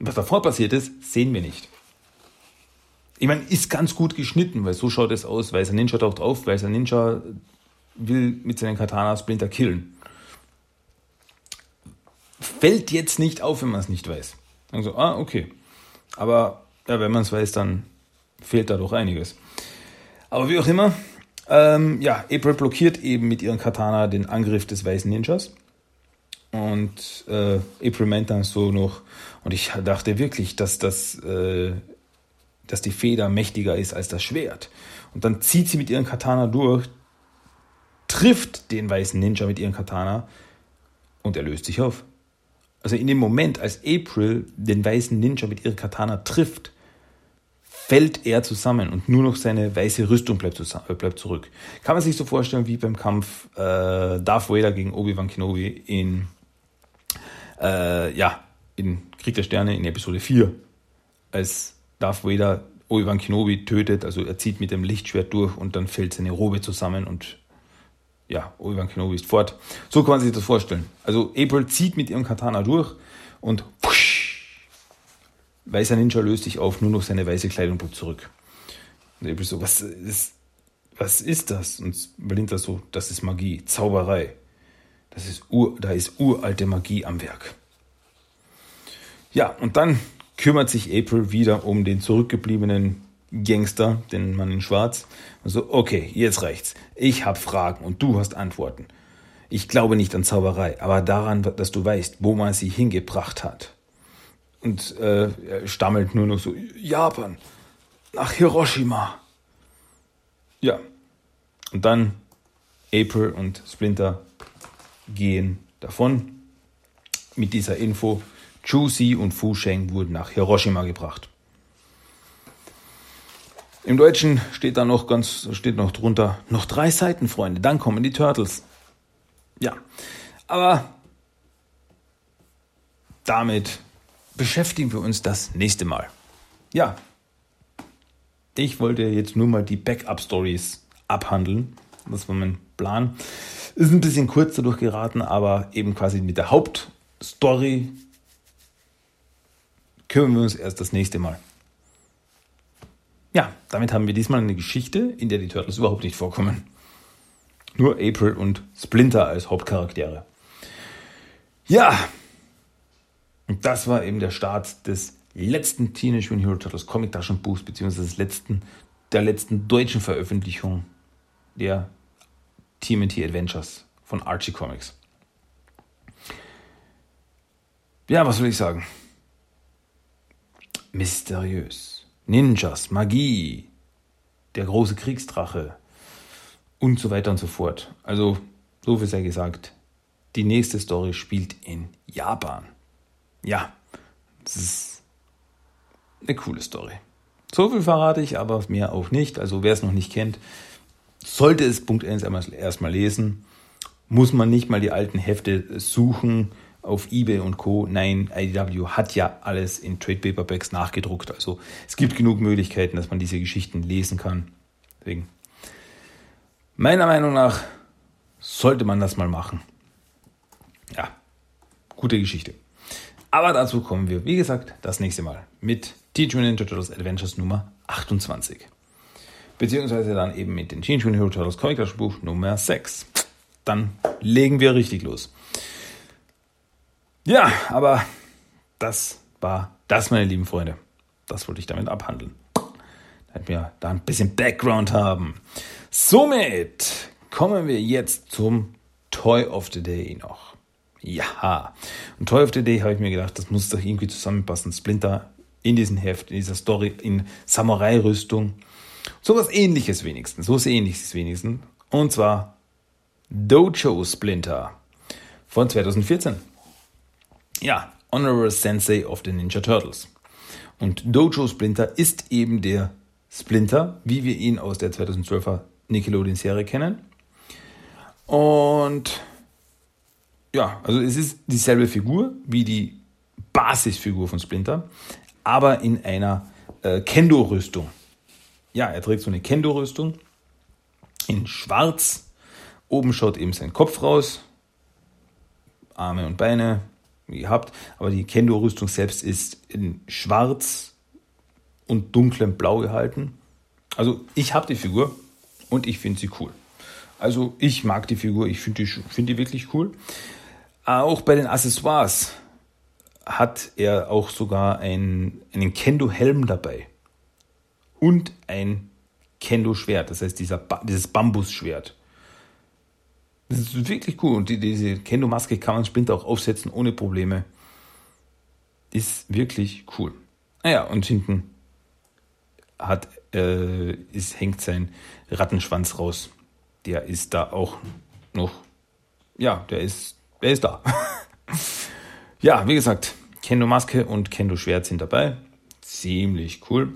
Speaker 1: Was davor passiert ist, sehen wir nicht. Ich meine, ist ganz gut geschnitten, weil so schaut es aus. Weißer Ninja taucht auf, weißer Ninja will mit seinem Katana Splinter killen. Fällt jetzt nicht auf, wenn man es nicht weiß. Also, ah, okay. Aber ja, wenn man es weiß, dann fehlt da doch einiges. Aber wie auch immer, ähm, ja, April blockiert eben mit ihrem Katana den Angriff des weißen Ninjas. Und äh, April meint dann so noch, und ich dachte wirklich, dass das, äh, dass die Feder mächtiger ist als das Schwert. Und dann zieht sie mit ihrem Katana durch, trifft den weißen Ninja mit ihrem Katana und er löst sich auf. Also in dem Moment, als April den weißen Ninja mit ihrer Katana trifft, fällt er zusammen und nur noch seine weiße Rüstung bleibt, zusammen, äh, bleibt zurück. Kann man sich so vorstellen wie beim Kampf äh, Darth Vader gegen Obi-Wan Kenobi in, äh, ja, in Krieg der Sterne in Episode 4, als Darth Vader Obi-Wan Kenobi tötet, also er zieht mit dem Lichtschwert durch und dann fällt seine Robe zusammen und ja, Obi-Wan Kenobi ist fort. So kann man sich das vorstellen. Also April zieht mit ihrem Katana durch und pfusch, weißer Ninja löst sich auf, nur noch seine weiße Kleidung bleibt zurück. Und April so, was ist, was ist das? Und Belinda so, das ist Magie, Zauberei. Das ist ur, da ist uralte Magie am Werk. Ja, und dann kümmert sich April wieder um den zurückgebliebenen Gangster, den Mann in Schwarz. Also, okay, jetzt reicht's. Ich habe Fragen und du hast Antworten. Ich glaube nicht an Zauberei, aber daran, dass du weißt, wo man sie hingebracht hat. Und äh, er stammelt nur noch so, Japan, nach Hiroshima. Ja. Und dann April und Splinter gehen davon mit dieser Info. Chu Si und Fu Sheng wurden nach Hiroshima gebracht. Im Deutschen steht da noch ganz, steht noch drunter, noch drei Seiten, Freunde, dann kommen die Turtles. Ja, aber damit beschäftigen wir uns das nächste Mal. Ja, ich wollte jetzt nur mal die Backup-Stories abhandeln. Das war mein Plan. Ist ein bisschen kurz dadurch geraten, aber eben quasi mit der Hauptstory kümmern wir uns erst das nächste Mal. Ja, damit haben wir diesmal eine Geschichte, in der die Turtles überhaupt nicht vorkommen. Nur April und Splinter als Hauptcharaktere. Ja, und das war eben der Start des letzten Teenage Mutant Hero Turtles Comic Taschenbuchs, beziehungsweise des letzten, der letzten deutschen Veröffentlichung der TMNT Adventures von Archie Comics. Ja, was soll ich sagen? Mysteriös. Ninjas, Magie, der große Kriegsdrache und so weiter und so fort. Also, so viel sei gesagt, die nächste Story spielt in Japan. Ja, das ist eine coole Story. So viel verrate ich, aber mehr auch nicht. Also wer es noch nicht kennt, sollte es Punkt 1 erstmal lesen. Muss man nicht mal die alten Hefte suchen auf eBay und Co. Nein, IDW hat ja alles in Trade Paperbacks nachgedruckt. Also es gibt genug Möglichkeiten, dass man diese Geschichten lesen kann. Deswegen, meiner Meinung nach, sollte man das mal machen. Ja, gute Geschichte. Aber dazu kommen wir, wie gesagt, das nächste Mal mit Teenage Mutant Ninja Turtles Adventures Nummer 28. Beziehungsweise dann eben mit den Mutant Hero Turtles Comic Buch Nummer 6. Dann legen wir richtig los. Ja, aber das war das, meine lieben Freunde. Das wollte ich damit abhandeln. Damit wir da ein bisschen Background haben. Somit kommen wir jetzt zum Toy of the Day noch. Ja, und Toy of the Day habe ich mir gedacht, das muss doch irgendwie zusammenpassen. Splinter in diesem Heft, in dieser Story, in Samurai-Rüstung. So was ähnliches wenigstens, so was ähnliches wenigstens. Und zwar Dojo Splinter von 2014 ja, Honorable Sensei of the Ninja Turtles. Und Dojo Splinter ist eben der Splinter, wie wir ihn aus der 2012er Nickelodeon-Serie kennen. Und ja, also es ist dieselbe Figur wie die Basisfigur von Splinter, aber in einer äh, Kendo-Rüstung. Ja, er trägt so eine Kendo-Rüstung in schwarz. Oben schaut eben sein Kopf raus, Arme und Beine, gehabt, aber die Kendo-Rüstung selbst ist in schwarz und dunklem Blau gehalten. Also ich habe die Figur und ich finde sie cool. Also ich mag die Figur, ich finde die, find die wirklich cool. Auch bei den Accessoires hat er auch sogar ein, einen Kendo-Helm dabei und ein Kendo-Schwert, das heißt dieser, dieses Bambusschwert. Das ist wirklich cool. Und die, diese Kendo-Maske kann man Splinter auch aufsetzen ohne Probleme. Ist wirklich cool. Naja, ah und hinten hat, äh, ist, hängt sein Rattenschwanz raus. Der ist da auch noch. Ja, der ist, der ist da. (laughs) Ja, wie gesagt, Kendo Maske und Kendo Schwert sind dabei. Ziemlich cool.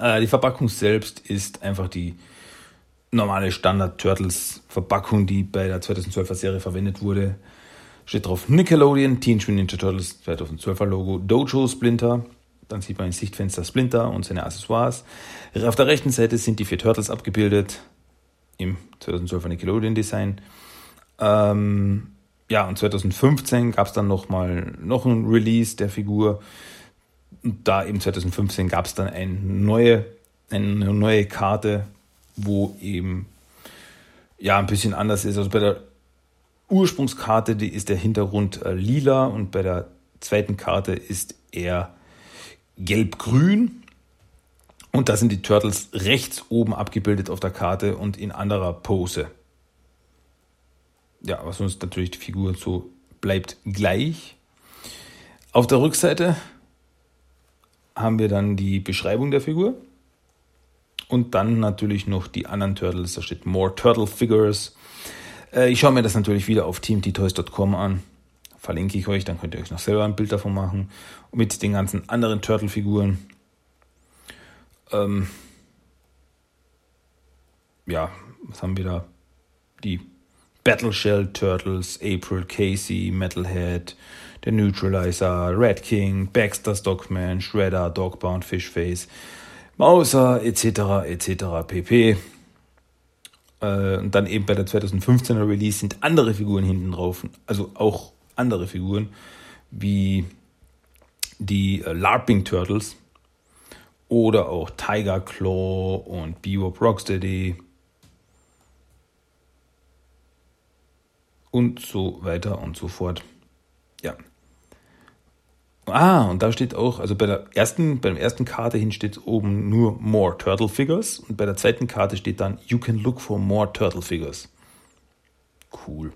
Speaker 1: Äh, die Verpackung selbst ist einfach die normale Standard Turtles Verpackung, die bei der 2012er Serie verwendet wurde. Steht drauf Nickelodeon, Teenage Mutant Ninja Turtles 2012er Logo, Dojo Splinter. Dann sieht man im Sichtfenster Splinter und seine Accessoires. Auf der rechten Seite sind die vier Turtles abgebildet im 2012er Nickelodeon Design. Ähm, ja, und 2015 gab es dann noch mal noch ein Release der Figur. Da eben 2015 gab es dann eine neue, eine neue Karte, wo eben ja ein bisschen anders ist. Also bei der Ursprungskarte die ist der Hintergrund äh, lila und bei der zweiten Karte ist er gelb-grün. Und da sind die Turtles rechts oben abgebildet auf der Karte und in anderer Pose ja, was sonst natürlich die Figur so bleibt gleich. Auf der Rückseite haben wir dann die Beschreibung der Figur und dann natürlich noch die anderen Turtles. Da steht More Turtle Figures. Äh, ich schaue mir das natürlich wieder auf teamttoys.com an. Verlinke ich euch, dann könnt ihr euch noch selber ein Bild davon machen. Mit den ganzen anderen Turtle-Figuren. Ähm ja, was haben wir da? Die Battle Shell Turtles, April Casey, Metalhead, der Neutralizer, Red King, Baxter Stockman, Shredder, Dogbound Fishface, Mauser etc. etc. pp. Äh, und dann eben bei der 2015er Release sind andere Figuren hinten drauf, also auch andere Figuren wie die äh, LARPing Turtles oder auch Tiger Claw und Bebop Rocksteady und so weiter und so fort. Ja. Ah, und da steht auch, also bei der ersten, beim ersten Karte hin steht oben nur More Turtle Figures und bei der zweiten Karte steht dann You can look for more Turtle Figures. Cool.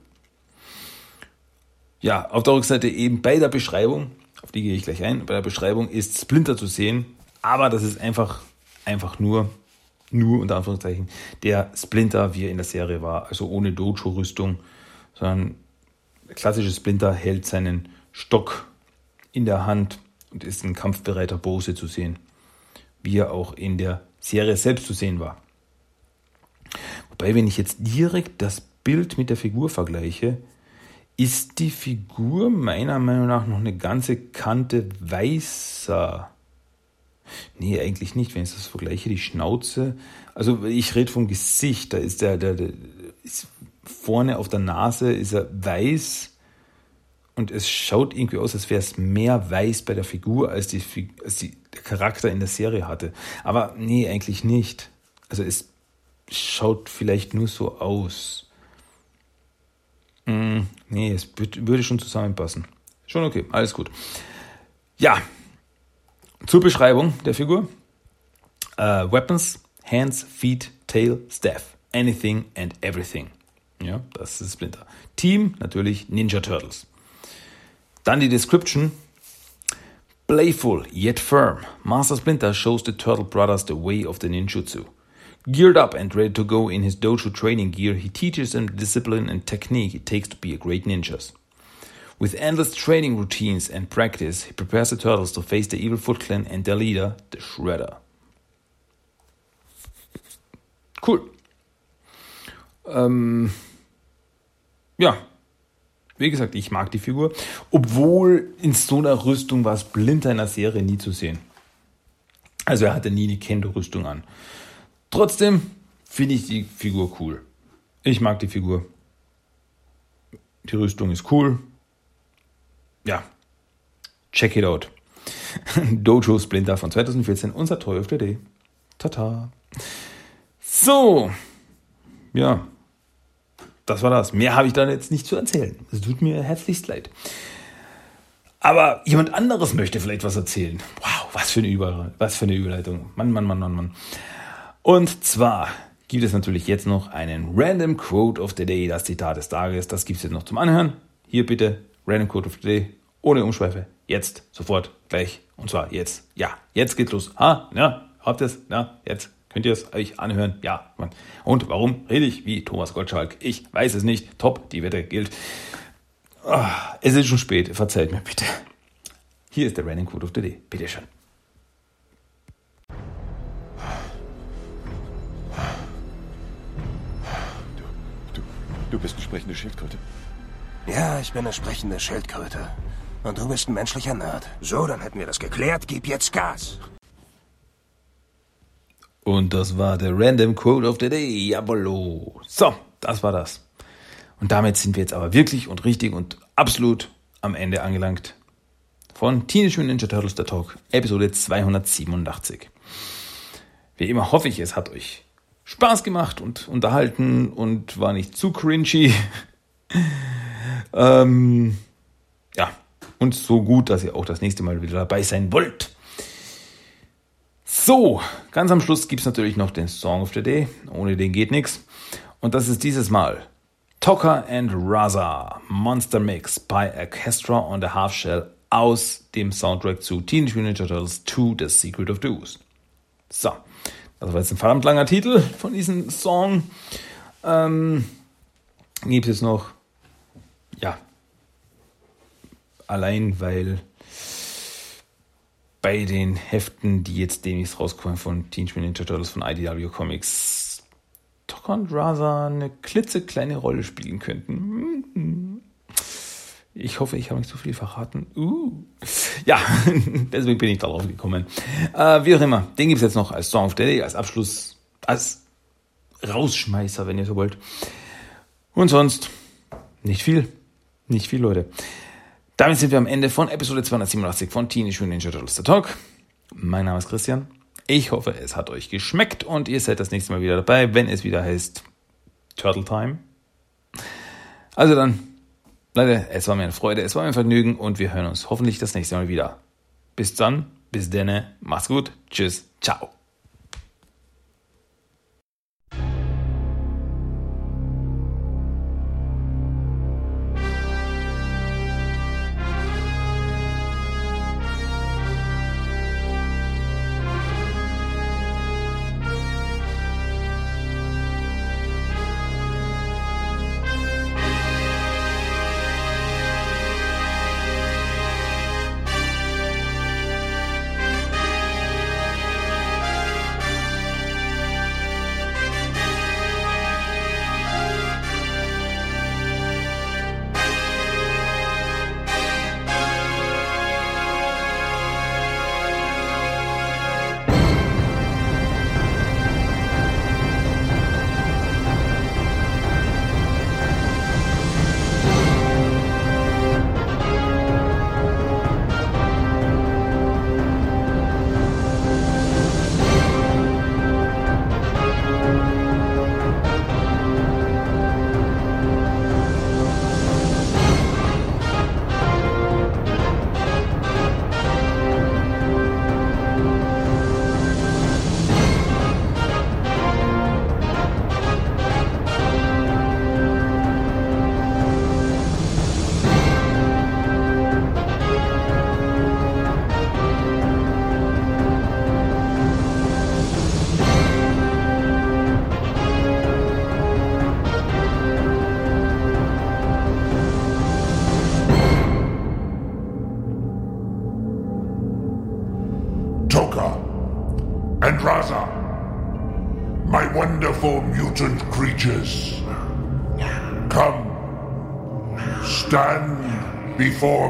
Speaker 1: Ja, auf der Rückseite eben bei der Beschreibung, auf die gehe ich gleich ein, bei der Beschreibung ist Splinter zu sehen, aber das ist einfach, einfach nur, nur unter Anführungszeichen, der Splinter, wie er in der Serie war, also ohne Dojo-Rüstung sondern der klassische Splinter hält seinen Stock in der Hand und ist ein kampfbereiter Bose zu sehen, wie er auch in der Serie selbst zu sehen war. Wobei, wenn ich jetzt direkt das Bild mit der Figur vergleiche, ist die Figur meiner Meinung nach noch eine ganze Kante weißer. Nee, eigentlich nicht. Wenn ich das vergleiche, die Schnauze. Also ich rede vom Gesicht, da ist der, der, der ist vorne auf der Nase ist er weiß und es schaut irgendwie aus, als wäre es mehr weiß bei der Figur, als, die, als die, der Charakter in der Serie hatte. Aber nee, eigentlich nicht. Also es schaut vielleicht nur so aus. Mm, nee, es würde schon zusammenpassen. Schon okay, alles gut. Ja, zur Beschreibung der Figur. Uh, weapons, hands, feet, tail, staff. Anything and everything. Ja, das ist Splinter. Team, natürlich Ninja Turtles. Dann die Description. Playful yet firm, Master Splinter shows the Turtle Brothers the way of the ninjutsu. Geared up and ready to go in his dojo training gear, he teaches them the discipline and technique it takes to be a great ninja. With endless training routines and practice, he prepares the turtles to face the evil Foot Clan and their leader, the Shredder. Cool. Ähm, ja, wie gesagt, ich mag die Figur. Obwohl in so einer Rüstung war Splinter in der Serie nie zu sehen. Also er hatte nie eine Kendo-Rüstung an. Trotzdem finde ich die Figur cool. Ich mag die Figur. Die Rüstung ist cool. Ja, check it out. (laughs) Dojo Splinter von 2014, unser Toy of the Day. Tata. So, ja, das war das. Mehr habe ich dann jetzt nicht zu erzählen. Es tut mir herzlichst leid. Aber jemand anderes möchte vielleicht was erzählen. Wow, was für eine, Über was für eine Überleitung. Mann, Mann, Mann, Mann, Mann. Und zwar gibt es natürlich jetzt noch einen Random Quote of the Day, das Zitat des Tages. Das gibt es jetzt noch zum Anhören. Hier bitte Random Quote of the Day, ohne Umschweife. Jetzt, sofort, gleich. Und zwar jetzt. Ja, jetzt geht's los. Ha, ja, habt ihr es? Ja, jetzt. Könnt ihr es euch anhören? Ja. Mann. Und warum rede ich wie Thomas Gottschalk? Ich weiß es nicht. Top, die Wette gilt. Ah, es ist schon spät, verzeiht mir bitte. Hier ist der Running Code of the Day. Bitte schön.
Speaker 3: Du, du bist eine sprechende Schildkröte.
Speaker 4: Ja, ich bin eine sprechende Schildkröte. Und du bist ein menschlicher Nerd. So, dann hätten wir das geklärt. Gib jetzt Gas.
Speaker 1: Und das war der Random Quote of the Day. Jawollo. So, das war das. Und damit sind wir jetzt aber wirklich und richtig und absolut am Ende angelangt von Teenage Mutant Ninja Turtles The Talk, Episode 287. Wie immer hoffe ich, es hat euch Spaß gemacht und unterhalten und war nicht zu cringy. (laughs) ähm, ja, und so gut, dass ihr auch das nächste Mal wieder dabei sein wollt. So, ganz am Schluss gibt es natürlich noch den Song of the Day. Ohne den geht nichts. Und das ist dieses Mal Toka and Raza Monster Mix by Orchestra on the Half Shell aus dem Soundtrack zu Teenage Mutant Ninja Turtles 2 The Secret of the Ooze. So, das war jetzt ein verdammt langer Titel von diesem Song. Ähm, gibt es noch, ja, allein weil bei den Heften, die jetzt demnächst rauskommen von Teenage Mutant Ninja Turtles von IDW Comics, Tokon Raza eine klitzekleine Rolle spielen könnten. Ich hoffe, ich habe nicht zu viel verraten. Uh. Ja, (laughs) deswegen bin ich darauf gekommen. Äh, wie auch immer, den gibt es jetzt noch als Song of the Day, als Abschluss, als Rausschmeißer, wenn ihr so wollt. Und sonst nicht viel. Nicht viel, Leute. Damit sind wir am Ende von Episode 287 von Teenage Mutant Ninja Turtles The Talk. Mein Name ist Christian. Ich hoffe, es hat euch geschmeckt und ihr seid das nächste Mal wieder dabei, wenn es wieder heißt Turtle Time. Also dann, Leute, es war mir eine Freude, es war mir ein Vergnügen und wir hören uns hoffentlich das nächste Mal wieder. Bis dann, bis denne, macht's gut, tschüss, ciao.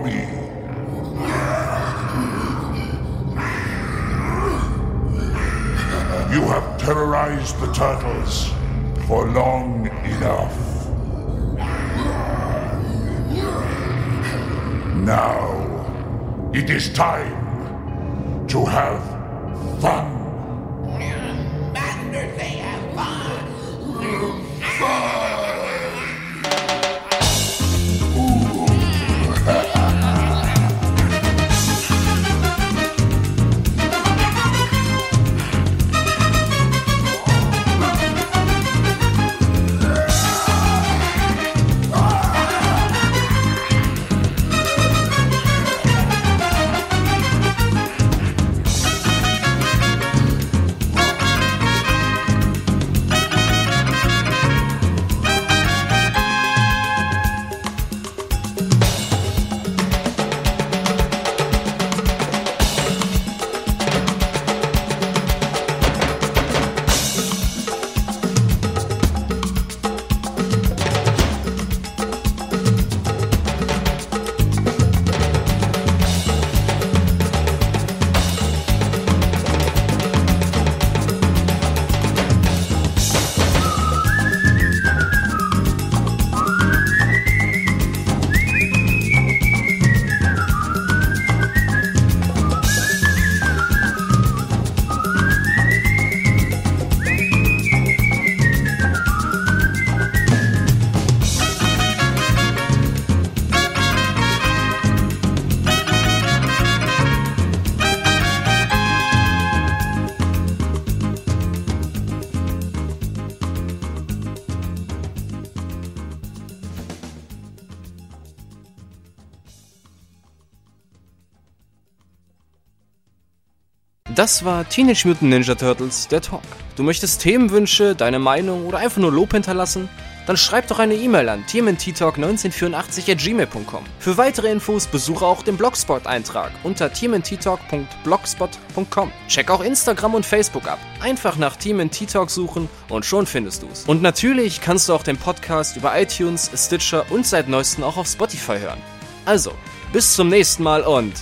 Speaker 5: You have terrorized the turtles for long enough. Now, it is time to have
Speaker 6: Das war Teenage Mutant Ninja Turtles, der Talk. Du möchtest Themenwünsche, deine Meinung oder einfach nur Lob hinterlassen? Dann schreib doch eine E-Mail an tmnttalk1984 at gmail.com. Für weitere Infos besuche auch den Blogspot-Eintrag unter tmnttalk.blogspot.com. Check auch Instagram und Facebook ab. Einfach nach TMNT Talk suchen und schon findest du's. Und natürlich kannst du auch den Podcast über iTunes, Stitcher und seit neuestem auch auf Spotify hören. Also, bis zum nächsten Mal und...